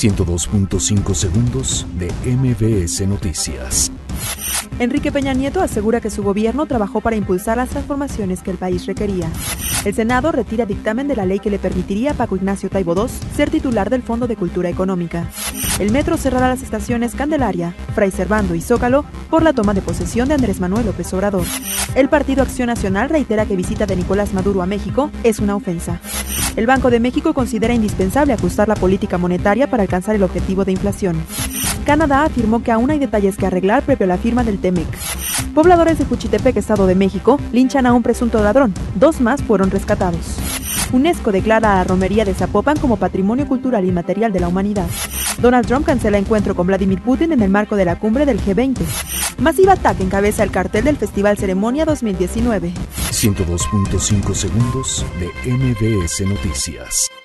102.5 segundos de MBS Noticias. Enrique Peña Nieto asegura que su gobierno trabajó para impulsar las transformaciones que el país requería. El Senado retira dictamen de la ley que le permitiría a Paco Ignacio Taibo II ser titular del Fondo de Cultura Económica. El metro cerrará las estaciones Candelaria, Fray Servando y Zócalo por la toma de posesión de Andrés Manuel López Obrador. El Partido Acción Nacional reitera que visita de Nicolás Maduro a México es una ofensa. El Banco de México considera indispensable ajustar la política monetaria para alcanzar el objetivo de inflación. Canadá afirmó que aún hay detalles que arreglar previo a la firma del TEMEC. Pobladores de Juchitepec, Estado de México, linchan a un presunto ladrón. Dos más fueron rescatados. UNESCO declara a la romería de Zapopan como patrimonio cultural y material de la humanidad. Donald Trump cancela encuentro con Vladimir Putin en el marco de la cumbre del G20. Masiva Attack encabeza el cartel del Festival Ceremonia 2019. 102.5 segundos de MBS Noticias.